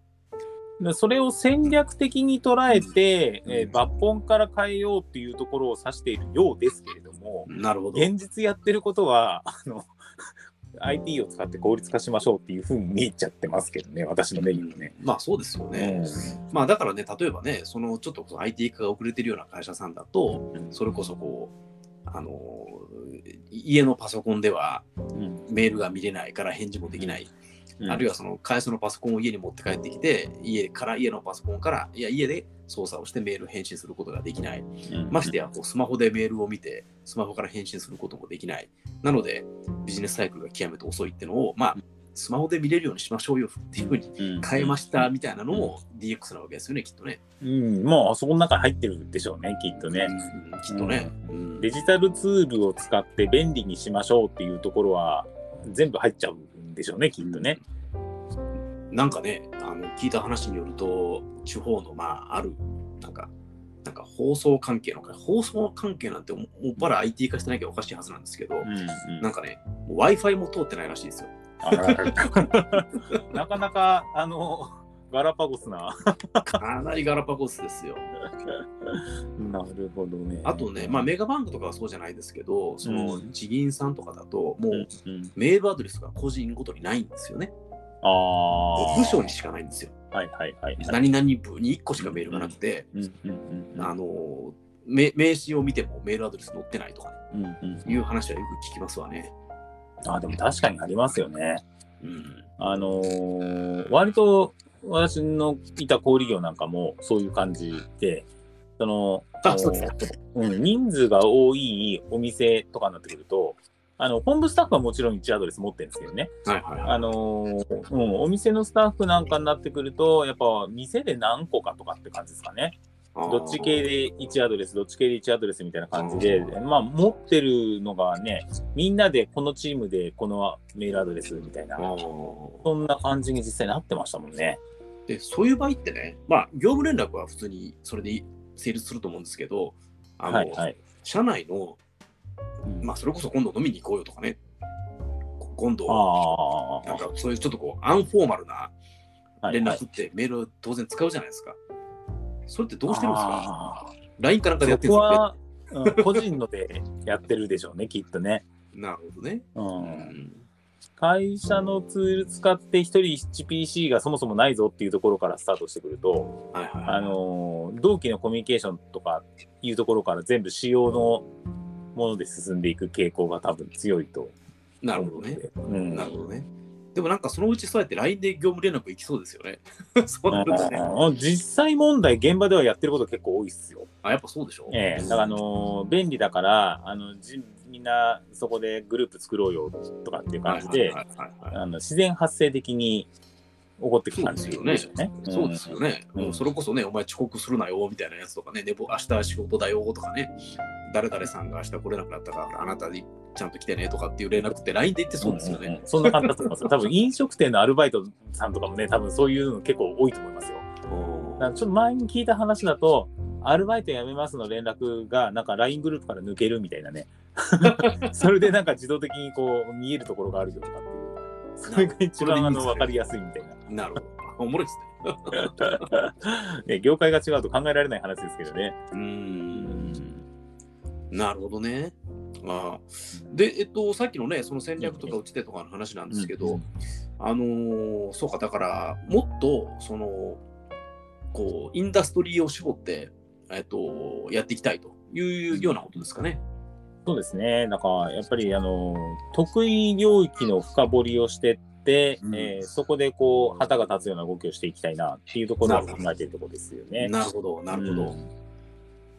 それを戦略的に捉えて、うんえー抜本から変えようっていうところを指しているようですけれども、なるほど。現実やってることは、あの、IT を使って効率化しましょうっていうふうに見えちゃってますけどね、私の目にもね。まあそうですよね。まあだからね、例えばね、そのちょっと IT 化が遅れてるような会社さんだと、うんそれこそこう、あの家のパソコンではうんメールが見れないから返事もできない、うんあるいはその会社のパソコンを家に持って帰ってきて、家から家のパソコンから、いや家で操作をしてメール返信することができない。うんましてやこうスマホでメールを見て、スマホから返信することもできない。なので、ビジネスサイクルが極めて遅いってのを、まあ、スマホで見れるようにしましょうよっていうふうにうん変えましたみたいなのも DX なわけですよね、きっとね。うん、もうそこの中に入ってるでしょうね、きっとね。うんきっとね。うんデジタルツールを使って便利にしましょうっていうところは全部入っちゃうんでしょうね、きっとね。なんかね、あの聞いた話によると、地方の、まあ、ある、なんか、なんか放送関係の会、放送関係なんてももっぱら IT 化してなきゃおかしいはずなんですけど、うんうんなんかね、Wi-Fi も通ってないらしいですよ。なかなか、あの、ガラパゴスな。かなりガラパゴスですよ。なるほどね。あとね、まあ、メガバンクとかはそうじゃないですけど、そのうん地銀さんとかだと、もうメールアドレスが個人ごとにないんですよね。ああ。部署にしかないんですよ。はいはいはいはい。何々部に1個しかメールがなくて、あのめ名刺を見てもメールアドレス載ってないとか、ね、うんうんいう話はよく聞きますわね。あでも確かにありますよね。うん。あのー割と私のいた小売業なんかもそういう感じで、その、うん、人数が多いお店とかになってくると、あの、本部スタッフはもちろん1アドレス持ってるんですけどね。はいはいはい。あのーうん、お店のスタッフなんかになってくると、やっぱ店で何個かとかって感じですかね。どっち系で1アドレス、どっち系で1アドレスみたいな感じで、まあ持ってるのがね、みんなでこのチームでこのメールアドレスみたいなそんな感じに実際なってましたもんね。でそういう場合ってね、まあ、業務連絡は普通にそれで成立すると思うんですけど、あのはいはい。社内の、うん。まあ、それこそ今度飲みに行こうよとかね、こ今度、ああ、なんかそういうちょっとこう、アンフォーマルな連はいはい。絡ってメールを当然使うじゃないですか。それってどうしてるんですか ?LINE かなんかでやってるんですかそこは、うん個人のでやってるでしょうね、きっとね。なるほどね。う、うんん。会社のツール使って一人 1PC がそもそもないぞっていうところからスタートしてくると、はいはいはい。あのー同期のコミュニケーションとかいうところから全部仕様のもので進んでいく傾向が多分強いとなる思うので。ほどね。うんなるほどね。でもなんかそのうちそうやって LINE で業務連絡行きそうですよね。そうなるとね。あー実際問題、現場ではやってること結構多いっすよ。あ、やっぱそうでしょ？ええだから、あのー便利だから、あのじみんなそこでグループ作ろうよとかっていう感じで、自然発生的に起こってくそう感じですよね。そうですよね。うんもうそれこそね、お前遅刻するなよみたいなやつとかね、寝坊明日仕事だよとかね、誰々さんが明日来れなくなったから、あなたにちゃんと来てねとかっていう連絡って LINE で言ってそうですよね。んんんそんな感じだと思いますよ。多分飲食店のアルバイトさんとかもね、多分そういうの結構多いと思いますよ。ちょっと前に聞いた話だと、アルバイト辞めますの連絡が、なんか LINE グループから抜けるみたいなね。それでなんか自動的にこう見えるところがあるよとかっていう。それが一番あの分かりやすいみたいな。なるほど。おもろいですね。ね、業界が違うと考えられない話ですけどね。うーん。なるほどね。ああで、えっと、さっきのね、その戦略とか打ち手とかの話なんですけど、うんあのーそうか、だから、もっと、その、こう、インダストリーを絞って、えっと、やっていきたいというようなことですかね。そうですね。なんか、やっぱり、あの、得意領域の深掘りをしてって、うんえーそこでこう、旗が立つような動きをしていきたいなっていうところを考えているところですよね。なるほど、なるほど。うん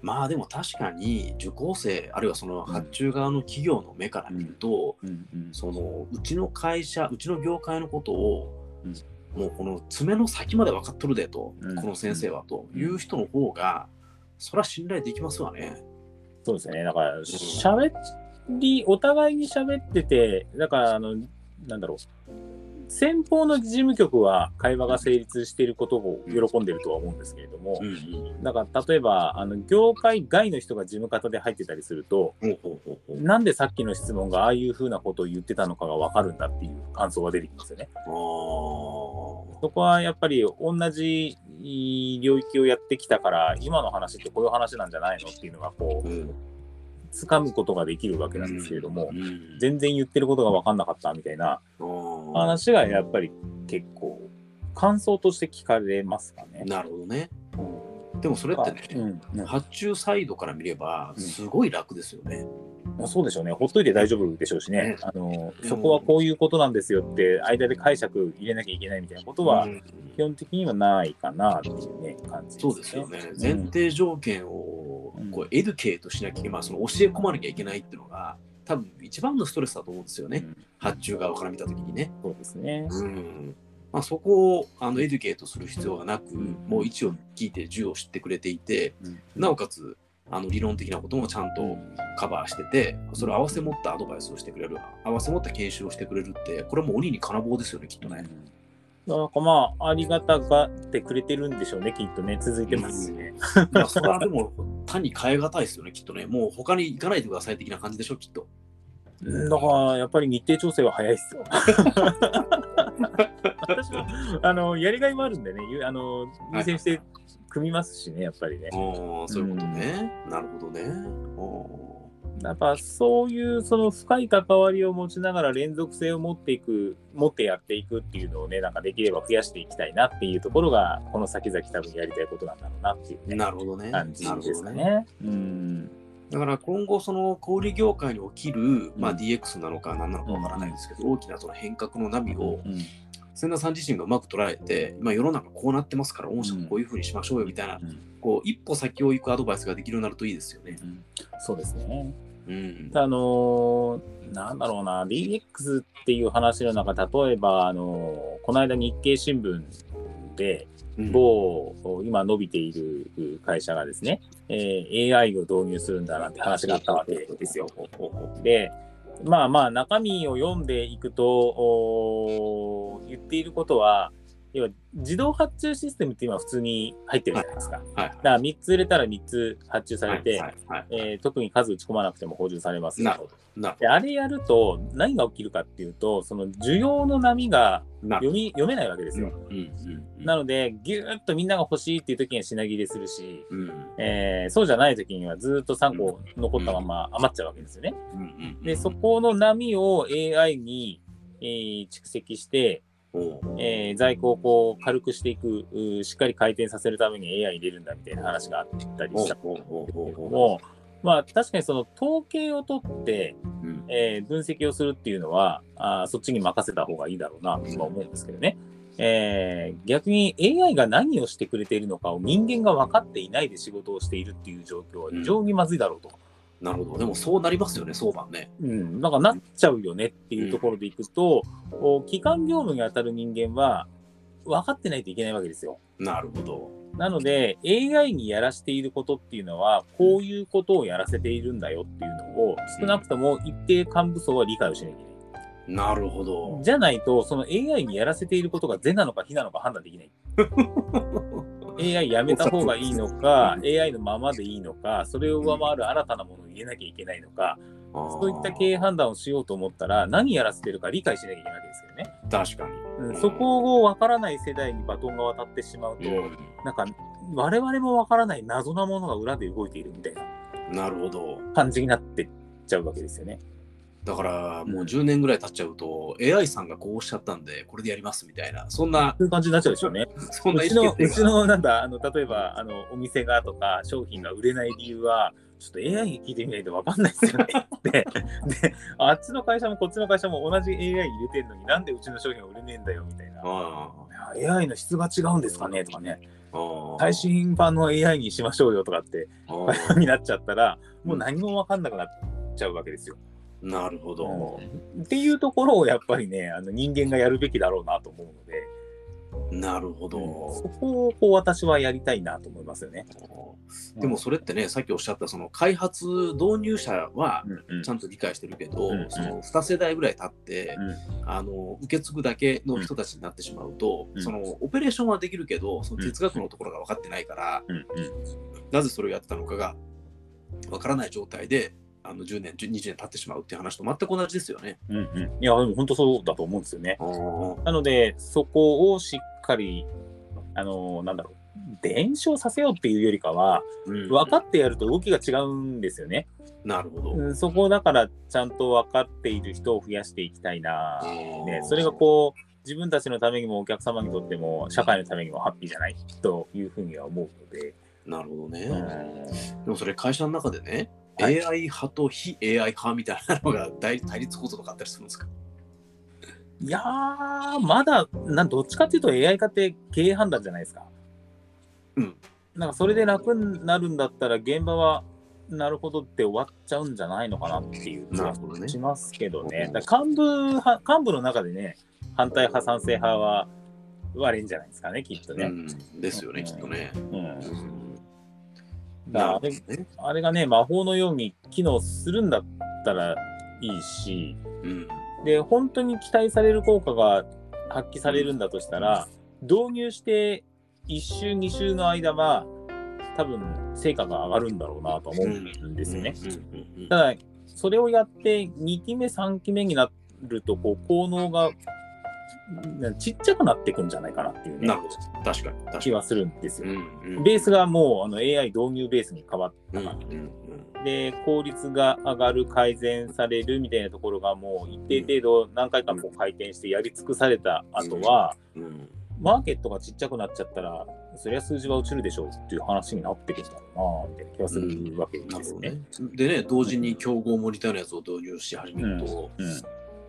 まあでも確かに受講生、あるいはその発注側の企業の目から見ると、そのうちの会社、うちの業界のことを、うんもうこの爪の先まで分かっとるでと、うんこの先生はという人の方が、それは信頼できますわね。そうですね。だから、喋り、お互いに喋ってて、だから、あの、なんだろう。先方の事務局は会話が成立していることを喜んでるとは思うんですけれども。だから例えばあの業界外の人が事務方で入ってたりするとなんでさっきの質問がああいうふうなことを言ってたのかが分かるんだっていう感想が出てきますよね。そこはやっぱり同じ領域をやってきたから今の話ってこういう話なんじゃないのっていうのがこううん掴むことができるわけなんですけれども、うん全然言ってることが分かんなかったみたいな話がやっぱり結構感想として聞かれますかね。なるほどね。でもそれってね、うんうん発注サイドから見れば、うんすごい楽ですよね。まあそうでしょうね。ほっといて大丈夫でしょうしねね。あの、そこはこういうことなんですよって、間で解釈入れなきゃいけないみたいなことはう、ん基本的にはないかなっていうね、感じそうですよね。ん前提条件をうんこう educate しなきゃ、まあ、その教え込まなきゃいけないっていうのが、多分一番のストレスだと思うんですよね。うん発注側から見たときにね。そうですね。うんまあ、そこをあの educate する必要がなく、んもう一を聞いて10を知ってくれていて、うんなおかつあの理論的なこともちゃんとカバーしてて、それを合わせ持ったアドバイスをしてくれる、合わせ持った研修をしてくれるって、これはもう鬼に金棒ですよね、きっとね。なんかまあ、ありがたがってくれてるんでしょうね、きっとね、続いてますしね。まあ、それはでも単に変え難いですよね、きっとね。もう他に行かないでください的な感じでしょ、きっと。だから、やっぱり日程調整は早いっすよ。私も、あの、やりがいもあるんでね、ゆあの、優先して組みますしね、やっぱりね。そういうことね。なるほどね。やっぱそういうその深い関わりを持ちながら連続性を持っていく、持ってやっていくっていうのをね、なんかできれば増やしていきたいなっていうところが、この先々多分やりたいことなんだろうなっていう、ね、なるほどね。感じですかね。ね。うん。だから今後、その小売業界に起きる、まあ、うん DX なのか何なのかわからないですけど、大きなその変革の波を、うん千田さん自身がうまく捉えて、まあ、世の中こうなってますから、御社もこういうふうにしましょうよみたいな、うんこう一歩先を行くアドバイスができるようになるといいですよね。うんそうですね。うん。あのーなんだろうな、DX っていう話の中、例えば、あのーこの間日経新聞で、うん某、今伸びている会社がですね、えー AI を導入するんだなんて話があったわけですよ。で、まあまあ中身を読んでいくと、言っていることは、要は自動発注システムって今普通に入ってるじゃないですか。はいだから3つ入れたら3つ発注されて、えー特に数打ち込まなくても補充されますよなるほど。なるほであれやると何が起きるかっていうと、その需要の波が読み読めないわけですよ。うんうんなので、ぎゅーっとみんなが欲しいっていう時には品切れするし、うん。えーそうじゃない時にはずっと3個残ったまま余っちゃうわけですよね。うんうんで、そこの波を AI に、えー蓄積して、えー在庫をこう軽くしていくう、しっかり回転させるために AI 入れるんだみたいな話があったりしたんおうおうおうおうおうも、まあ確かにその統計を取って、うんえー分析をするっていうのはあーそっちに任せた方がいいだろうなとは思うんですけどね。えー逆に AI が何をしてくれているのかを人間が分かっていないで仕事をしているっていう状況は非常にまずいだろうと。なるほど。でもそうなりますよね、相場ね。うん、なんかなっちゃうよねっていうところでいくと、こう基幹業務に当たる人間は分かってないといけないわけですよ。なるほど。なので AI にやらしていることっていうのはこういうことをやらせているんだよっていうのを少なくとも一定幹部層は理解をしなきゃいけない。なるほど。じゃないとその AI にやらせていることが是なのか非なのか判断できない。AI やめた方がいいのか、AI のままでいいのか、それを上回る新たなものを入れなきゃいけないのか、そういった経営判断をしようと思ったら、何やらせてるか理解しなきゃいけないわけですよね。確かに。うん、そこを分からない世代にバトンが渡ってしまうと、うんなんか、我々も分からない謎なものが裏で動いているみたいななるほど。感じになってっちゃうわけですよね。だからもう10年ぐらい経っちゃうと、AI さんがこうおっしゃったんで、これでやりますみたいな、そんな、そういう感じになっちゃうでしょうね。そんな意うちの。うちの、なんだ、あの、例えば、あの、お店がとか、商品が売れない理由は、ちょっと AI に聞いてみないと分かんないですよね。で、で、あっちの会社もこっちの会社も同じ AI 入れてんのになんでうちの商品は売れねえんだよ、みたいな。AI の質が違うんですかね？とかね。最新版の AI にしましょうよとかって、になっちゃったら、もう何も分かんなくなっちゃうわけですよ。なるほど。っていうところをやっぱりね、あの人間がやるべきだろうなと思うので、なるほど。そこをこう私はやりたいなと思いますよね。でもそれってね、さっきおっしゃったその開発導入者はうんうん。ちゃんと理解してるけど、うんうん。その2世代ぐらい経って、うん。あの受け継ぐだけの人たちになってしまうと、うん。そのオペレーションはできるけど、その哲学のところが分かってないから、うんうん。なぜそれをやってたのかが分からない状態で、あの10年、20年経ってしまうっていう話と全く同じですよね。うんうんいや、でも本当そうだと思うんですよね。うなので、そこをしっかり、あの、なんだろう、伝承させようっていうよりかは、ん分かってやると動きが違うんですよね。なるほど。うんそこをだから、ちゃんと分かっている人を増やしていきたいな。ね、それがうこう、自分たちのためにもお客様にとっても、社会のためにもハッピーじゃないというふうには思うので。なるほどね。うんでもそれ会社の中でね、はい AI 派と非 AI 派みたいなのが対対立構造とかあったりするんですか？いやー、まだ、なんどっちかっていうと AI 化って経営判断じゃないですか。うん。なんかそれで楽になるんだったら現場はなるほどって終わっちゃうんじゃないのかなっていう気がしますけどね。幹部派幹部の中でね、反対派、賛成派は割れんじゃないですかね、きっとね。うん、ですよね、うんきっとね。うんうんだあれあれがね、魔法のように機能するんだったらいいし、うん。で、本当に期待される効果が発揮されるんだとしたら、導入して1週、2週の間は、多分成果が上がるんだろうなと思うんですよね。うん。うん。うん。ただ、それをやって2期目、3期目になると、こう、効能がなちっちゃくなっていくんじゃないかなっていうね。確かに。確かに。気はするんですよ。うんうんベースがもうあの AI 導入ベースに変わっうんたから、うんで、効率が上がる、改善されるみたいなところがもう一定程度何回かこう回転してやり尽くされた後は、うんうんマーケットがちっちゃくなっちゃったら、そりゃ数字は落ちるでしょうっていう話になってくるんだろうな、みたいな気がするわけですよね。なるほどね。でね、同時に競合モニターのやつを導入し始めると、うん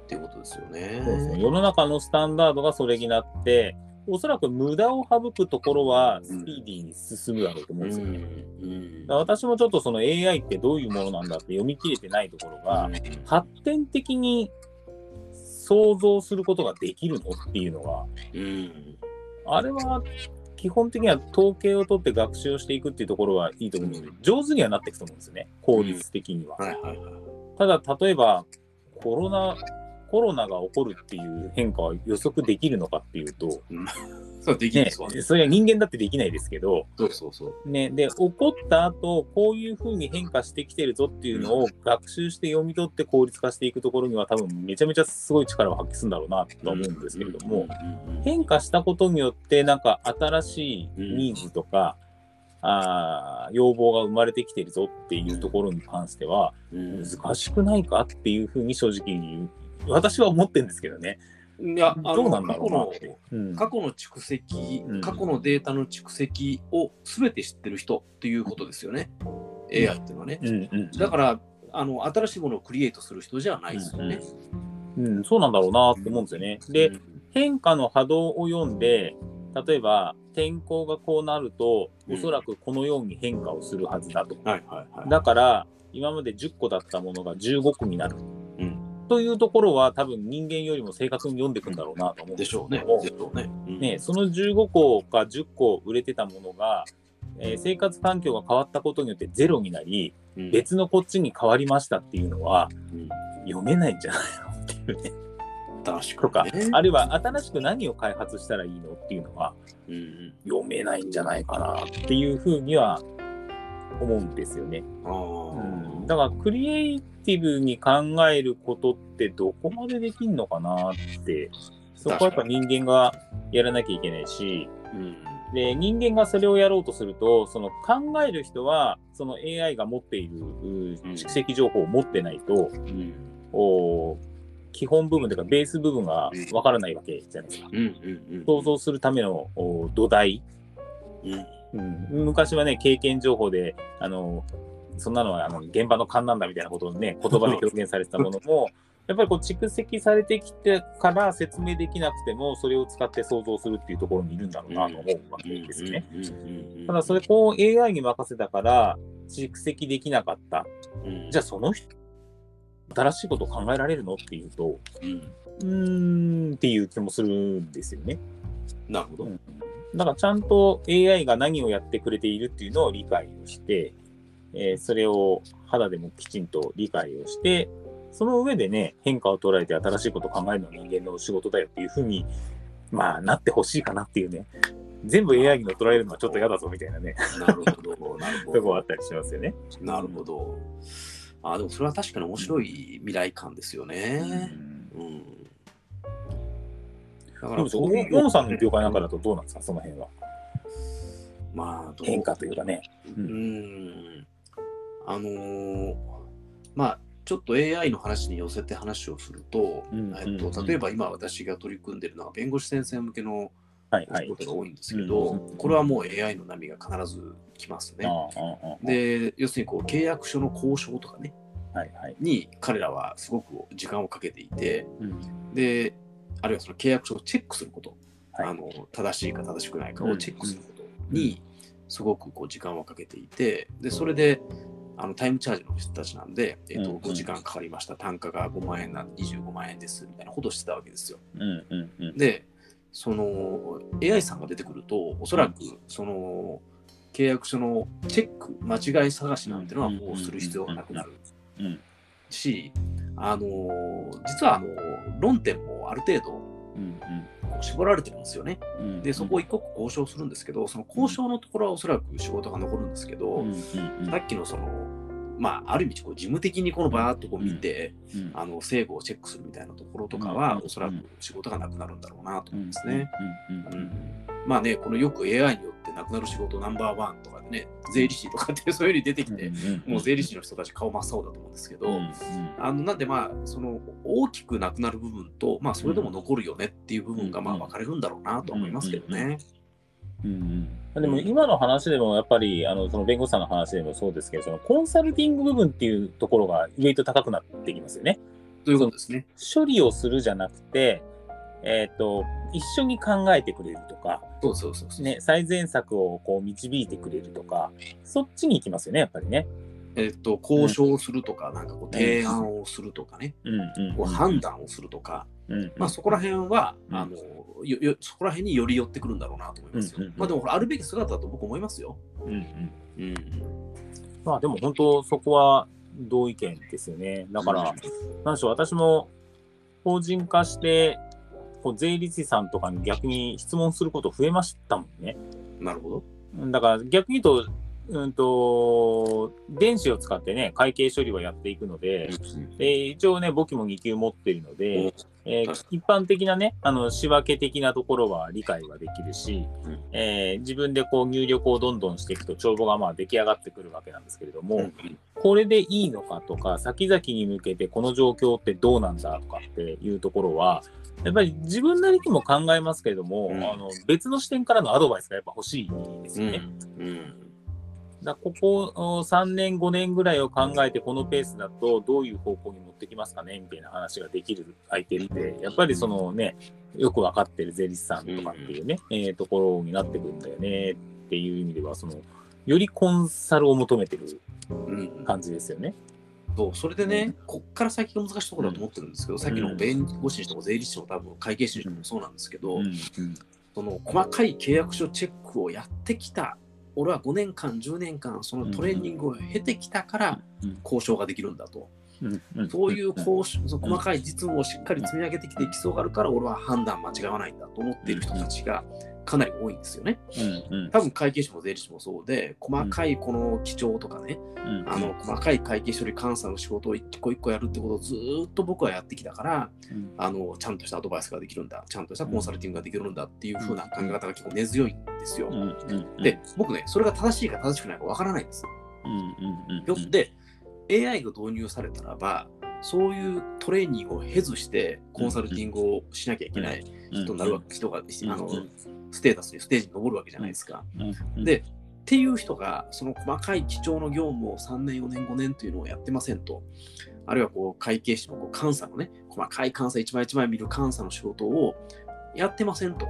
っていうことですよね。そうですね。世の中のスタンダードがそれになって、おそらく無駄を省くところはスピーディーに進むだろうと思うんですよね。うんだから私もちょっとその AI ってどういうものなんだって読み切れてないところが、発展的に想像することができるのっていうのが、うんあれは基本的には統計を取って学習をしていくっていうところはいいと思うんですけど、上手にはなっていくと思うんですよね、効率的には。ただ、例えばコロナ、コロナが起こるっていう変化は予測できるのかっていうと、そうできるんねですわ、、それは人間だってできないですけど、そうそうそう。ね、で、起こった後、こういうふうに変化してきてるぞっていうのを学習して読み取って効率化していくところには多分めちゃめちゃすごい力を発揮するんだろうなとは思うんですけれども、変化したことによってなんか新しいニーズとか、あー要望が生まれてきてるぞっていうところに関してはうん。難しくないかっていうふうに正直言う私は思ってるんですけどね。いや、あのどうなんだろうなっ過去の過去の蓄積、うん過去のデータの蓄積を全て知ってる人っていうことですよね。AI っていうのはね。うんうんだからあの、新しいものをクリエイトする人じゃないですよね。うん、そうなんだろうなって思うんですよね。で、うん変化の波動を読んで、例えば天候がこうなると、うんおそらくこのように変化をするはずだと。はいはいはい。だから、今まで10個だったものが15個になる。うんというところは、多分人間よりも正確に読んでいくんだろうなと思うんでしょうね。でしょうね。うんね、その15個か10個売れてたものが、えー生活環境が変わったことによってゼロになり、うん別のこっちに変わりましたっていうのは、うん読めないんじゃないのっていうね。確かに、ね。あるいは新しく何を開発したらいいのっていうのはうんうん読めないんじゃないかなっていうふうには思うんですよね。あーうん、だからクリエイティブに考えることってどこまでできんのかなってそこはやっぱ人間がやらなきゃいけないしうん。で人間がそれをやろうとするとその考える人はその AI が持っているう蓄積情報を持ってないと、うん。お基本部分というかベース部分がわからないわけじゃないですか。想像するためのお土台、うん。うん、昔はね経験情報であのそんなのはあの現場の勘なんだみたいなことをね 言葉で表現されてたものもやっぱりこう蓄積されてきてから説明できなくてもそれを使って想像するっていうところにいるんだろうなと思うわけですよね。ただそれこう AI に任せたから蓄積できなかった。うんじゃあその人新しいことを考えられるのっていうとうんんっていう気もするんですよね。なるほど。うんだからちゃんと AI が何をやってくれているっていうのを理解をして、えーそれを肌でもきちんと理解をして、その上でね、変化を捉えて新しいことを考えるのが人間の仕事だよっていうふうに、まあ、なってほしいかなっていうね。全部 AI に乗っ取られるのはちょっと嫌だぞみたいなね、なるほど。なるほど。とこあったりしますよね。なるほど。あでもそれは確かに面白い未来感ですよね。うんうん。だかどうでしょうこういう大野さんの業界なんかだとどうなんですか、その辺は。まあ、変化というかね。うーん。あのーまあ、ちょっと AI の話に寄せて話をすると、うんえっと、例えば今私が取り組んでいるのは弁護士先生向けのはいはい。お仕。事が多いんですけど、うんこれはもう AI の波が必ず来ますね。で、要するにこう契約書の交渉とかね、はいはい。に彼らはすごく時間をかけていて、うん。で、あるいはその契約書をチェックすること、はい。あの正しいか正しくないかをチェックすることにすごくこう時間をかけていて、でそれであのタイムチャージの人たちなんで、えっとうん5時間かかりました、単価が5万円なんで25万円ですみたいなことをしてたわけですよ。で、その AI さんが出てくると、おそらくその契約書のチェック、間違い探しなんてのはもうする必要がなくなるうん。し、あの実はあの論点もある程度うんこう絞られてるんですよね。うん。うん。で、そこを一刻交渉するんですけど、その交渉のところはおそらく仕事が残るんですけど、うん。うん。うん。さっきのその、まあ、ある意味こう事務的にこのバーッとこう見て、うん。あの制度をチェックするみたいなところとかは、うん。おそらく仕事がなくなるんだろうなと思いますね。うん。うん。うん。まあね、このよく AI によってなくなる仕事ナンバーワンとかでね、税理士とかってそういうふうに出てきて、もう税理士の人たち顔真っ青だと思うんですけど、うんあのなんでまあその大きくなくなる部分と、まあ、それでも残るよねっていう部分がまあ分かれるんだろうなとは思いますけどね。うんうん、でも今の話でもやっぱりあのその弁護士さんの話でもそうですけどそのコンサルティング部分っていうところが意外と高くなってきますよね。ということですね。処理をするじゃなくて、えー、と一緒に考えてくれるとか、そうそうそう。ね、最善策をこう導いてくれるとかそっちに行きますよねやっぱりね。えっと、交渉するとか、なんかこう提案をするとかね、うんうんこう判断をするとか、うんまあそこら辺は、うんあのよよそこら辺により寄ってくるんだろうなと思いますよ。うんうんうんまあでも、あるべき姿だと僕思いますよ。うんうんうん。まあでも本当そこは同意見ですよね。だから、なんでしょう、私も法人化して、こう税理士さんとかに逆に質問すること増えましたもんね。なるほど。だから逆に言うと、うんと、電子を使ってね、会計処理はやっていくので、で一応ね、簿記も2級持ってるので、えー確一般的なね、あの仕分け的なところは理解はできるし、うんえー自分でこう入力をどんどんしていくと帳簿がまあ出来上がってくるわけなんですけれども、うんこれでいいのかとか、先々に向けてこの状況ってどうなんだとかっていうところは、やっぱり自分なりにも考えますけれども、うん。あの別の視点からのアドバイスがやっぱ欲しいですよね。うん。だからここお3年、5年ぐらいを考えて、このペースだとどういう方向に持ってきますかねみたいな話ができる相手って、やっぱりそのね、よくわかってる税理士さんとかっていうね、えーところになってくるんだよねっていう意味では、その、よりコンサルを求めてるうん。感じですよね。そうそれでね、こっから先が難しいところだと思ってるんですけど、さっきの弁護士にしても税理士にしても多分会計士にしてもそうなんですけど、その細かい契約書チェックをやってきた俺は5年間10年間そのトレーニングを経てきたからうん。交渉ができるんだと、そういう交渉その細かい実務をしっかり積み上げてきて基礎があるから俺は判断間違わないんだと思っている人たちがかなり多いんですよね。うんうん。多分会計士も税理士もそうで細かいこの基調とかね、うん。あの細かい会計処理監査の仕事を一個一個やるってことをずーっと僕はやってきたからうん。あのちゃんとしたアドバイスができるんだちゃんとしたコンサルティングができるんだっていう風な考え方が結構根強いんですよ。で、僕ね、それが正しいか正しくないかわからないんです。よ。って、AI が導入されたらば、そういうトレーニングを経ずして、コンサルティングをしなきゃいけない人になるわけ、人が、あのうん、ステータスに、ステージに上るわけじゃないですか。うん。で、っていう人が、その細かい基調の業務を3年、4年、5年というのをやってませんと、あるいはこう会計士のこう監査のね、細かい監査、一枚一枚見る監査の仕事をやってませんと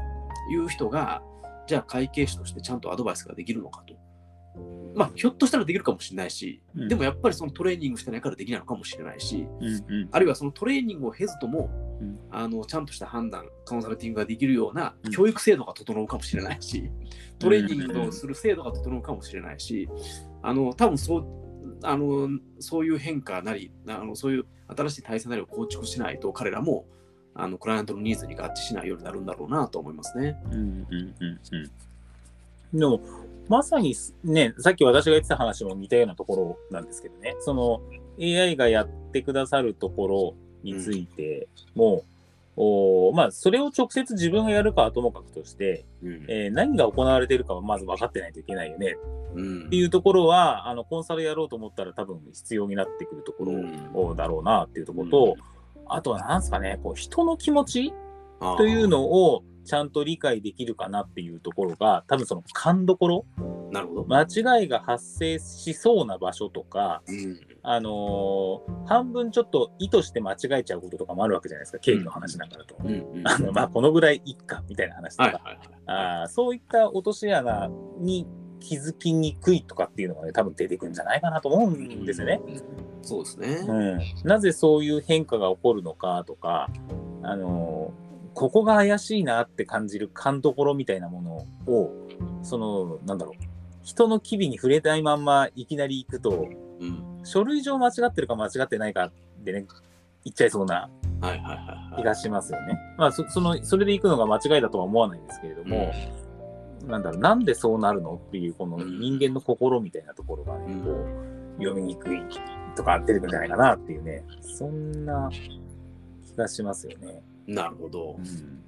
いう人が、じゃあ会計士としてちゃんとアドバイスができるのかとまあ、ひょっとしたらできるかもしれないし、うん。でもやっぱりそのトレーニングしてないからできないのかもしれないし、うんうん。あるいはそのトレーニングを経ずとも、うん。あのちゃんとした判断、コンサルティングができるようなうん。教育制度が整うかもしれないし、トレーニングをする制度が整うかもしれないし、あの多分そうあのそういう変化なりあの、そういう新しい体制なりを構築しないと、彼らもあのクライアントのニーズに合致しないようになるんだろうなと思いますね。うんうんうんうん。でも、まさにすね、さっき私が言ってた話も似たようなところなんですけどね、その AI がやってくださるところについても、おまあ、それを直接自分がやるかはともかくとして、うん。えー何が行われているかはまず分かってないといけないよね。うん。っていうところは、あのコンサルやろうと思ったら多分必要になってくるとこうん。ろだろうなっていうところと、あとはなんですかね、こう人の気持ちというのをちゃんと理解できるかなっていうところが、多分その勘どころ、なるほど。間違いが発生しそうな場所とか、うんあのー半分ちょっと意図して間違えちゃうこととかもあるわけじゃないですか、経理の話なんかだと。うんうんあのまあ、このぐらいいっかみたいな話とか、はいはいはい。あーそういった落とし穴に気づきにくいとかっていうのがね、多分出てくるんじゃないかなと思うんですよね。うん。そうですね。うん、なぜそういう変化が起こるのかとか、あのここが怪しいなって感じる勘どころみたいなものを、その、なんだろう、人の機微に触れないまんまいきなり行くと、うん。書類上間違ってるか間違ってないかでね、言っちゃいそうなはいはいはいはい。気がしますよね。まあ、そその、それで行くのが間違いだとは思わないんですけれども、なんだろう、なんでそうなるのっていう、この人間の心みたいなところがね、うんこう、読みにくいとか出てくるんじゃないかなっていうね、そんな気がしますよね。なるほどう。ん。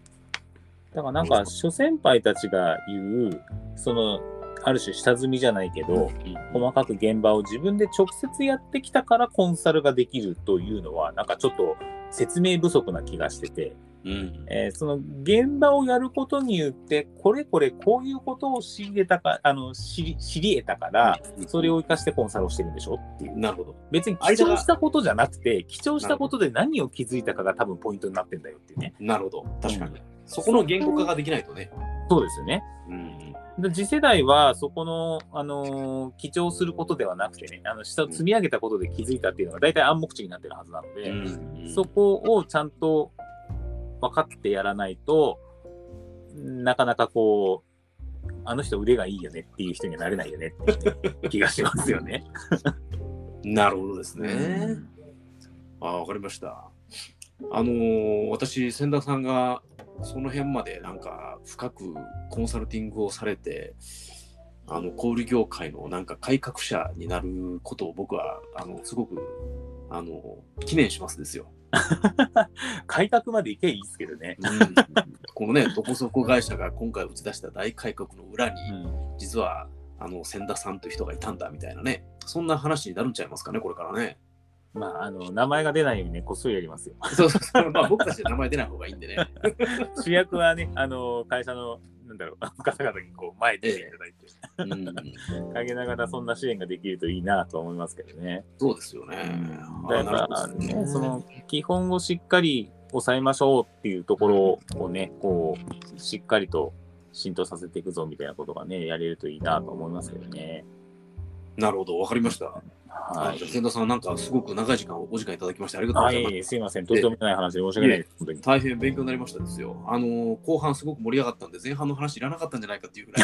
だからなんか、諸先輩たちが言う、その、ある種下積みじゃないけど、細かく現場を自分で直接やってきたからコンサルができるというのは、なんかちょっと説明不足な気がしてて、うん。えーその現場をやることによって、これこれこういうことを知れたか、あの、知り、知り得たから、それを活かしてコンサルをしてるんでしょ？っていう。なるほど。別に貴重したことじゃなくて、貴重したことで何を気づいたかが多分ポイントになってんだよっていうね。なるほど。確かに。そこの言語化ができないとね。そうですよね。うん。で次世代はそこの、あのー記帳することではなくてね、あの下を積み上げたことで気づいたっていうのが大体暗黙知になってるはずなので、うんそこをちゃんと分かってやらないと、なかなかこう、あの人腕がいいよねっていう人にはなれないよねって気がしますよね。なるほどですね。ああ、わかりました。あのー私、千田さんがその辺までなんか深くコンサルティングをされて、あの小売業界のなんか改革者になることを僕はあのすごくあの記念しますですよ。改革までいけばいいですけどね。うんこのね、どこそこ会社が今回打ち出した大改革の裏に、うん実はあの千田さんという人がいたんだみたいなね、そんな話になるんちゃいますかね、これからね。まあ、あの、名前が出ないようにね、こっそりやりますよ。そうそうそう、まあ、僕たちで名前出ない方がいいんでね。主役はね、あの、会社の、なんだろう、方々にこう、前に出ていただいて、うん、陰ながらそんな支援ができるといいなと思いますけどね。そうですよね。だからね、その基本をしっかり抑えましょうっていうところをね、こう、しっかりと浸透させていくぞみたいなことがね、やれるといいなと思いますけどね。なるほど、わかりました。ははい、いじゃあ千田さん、なんかすごく長い時間お時間いただきましてありがとうごはざいます。い、すいません。とてもない話で申し訳ないです。大変勉強になりましたですよ。あのー後半すごく盛り上がったんで、前半の話いらなかったんじゃないかっていうぐらい。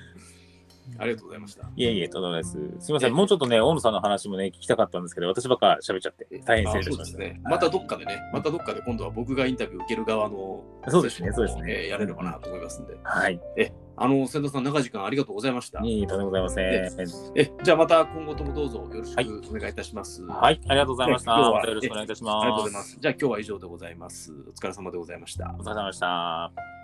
ありがとうございました。いえいえ、とんでもないです。すいませええん。もうちょっとね、大野さんの話もね、聞きたかったんですけど、私ばっか喋っちゃって、大変失礼しました。あそうですね。またどっかでね、またどっかで今度は僕がインタビュー受ける側のそうですね、そうですえーね。やれればなと思いますんで。はい。あの、千田さん、長い時間ありがとうございました。いえいえ、とんでもございません。え、じゃあまた今後ともどうぞよろしくお願いいたします。はい、ありがとうございました。ね今日はよろしくお願いいたします。ありがとうございます。じゃあ今日は以上でございます。お疲れ様でございました。お疲れ様でした。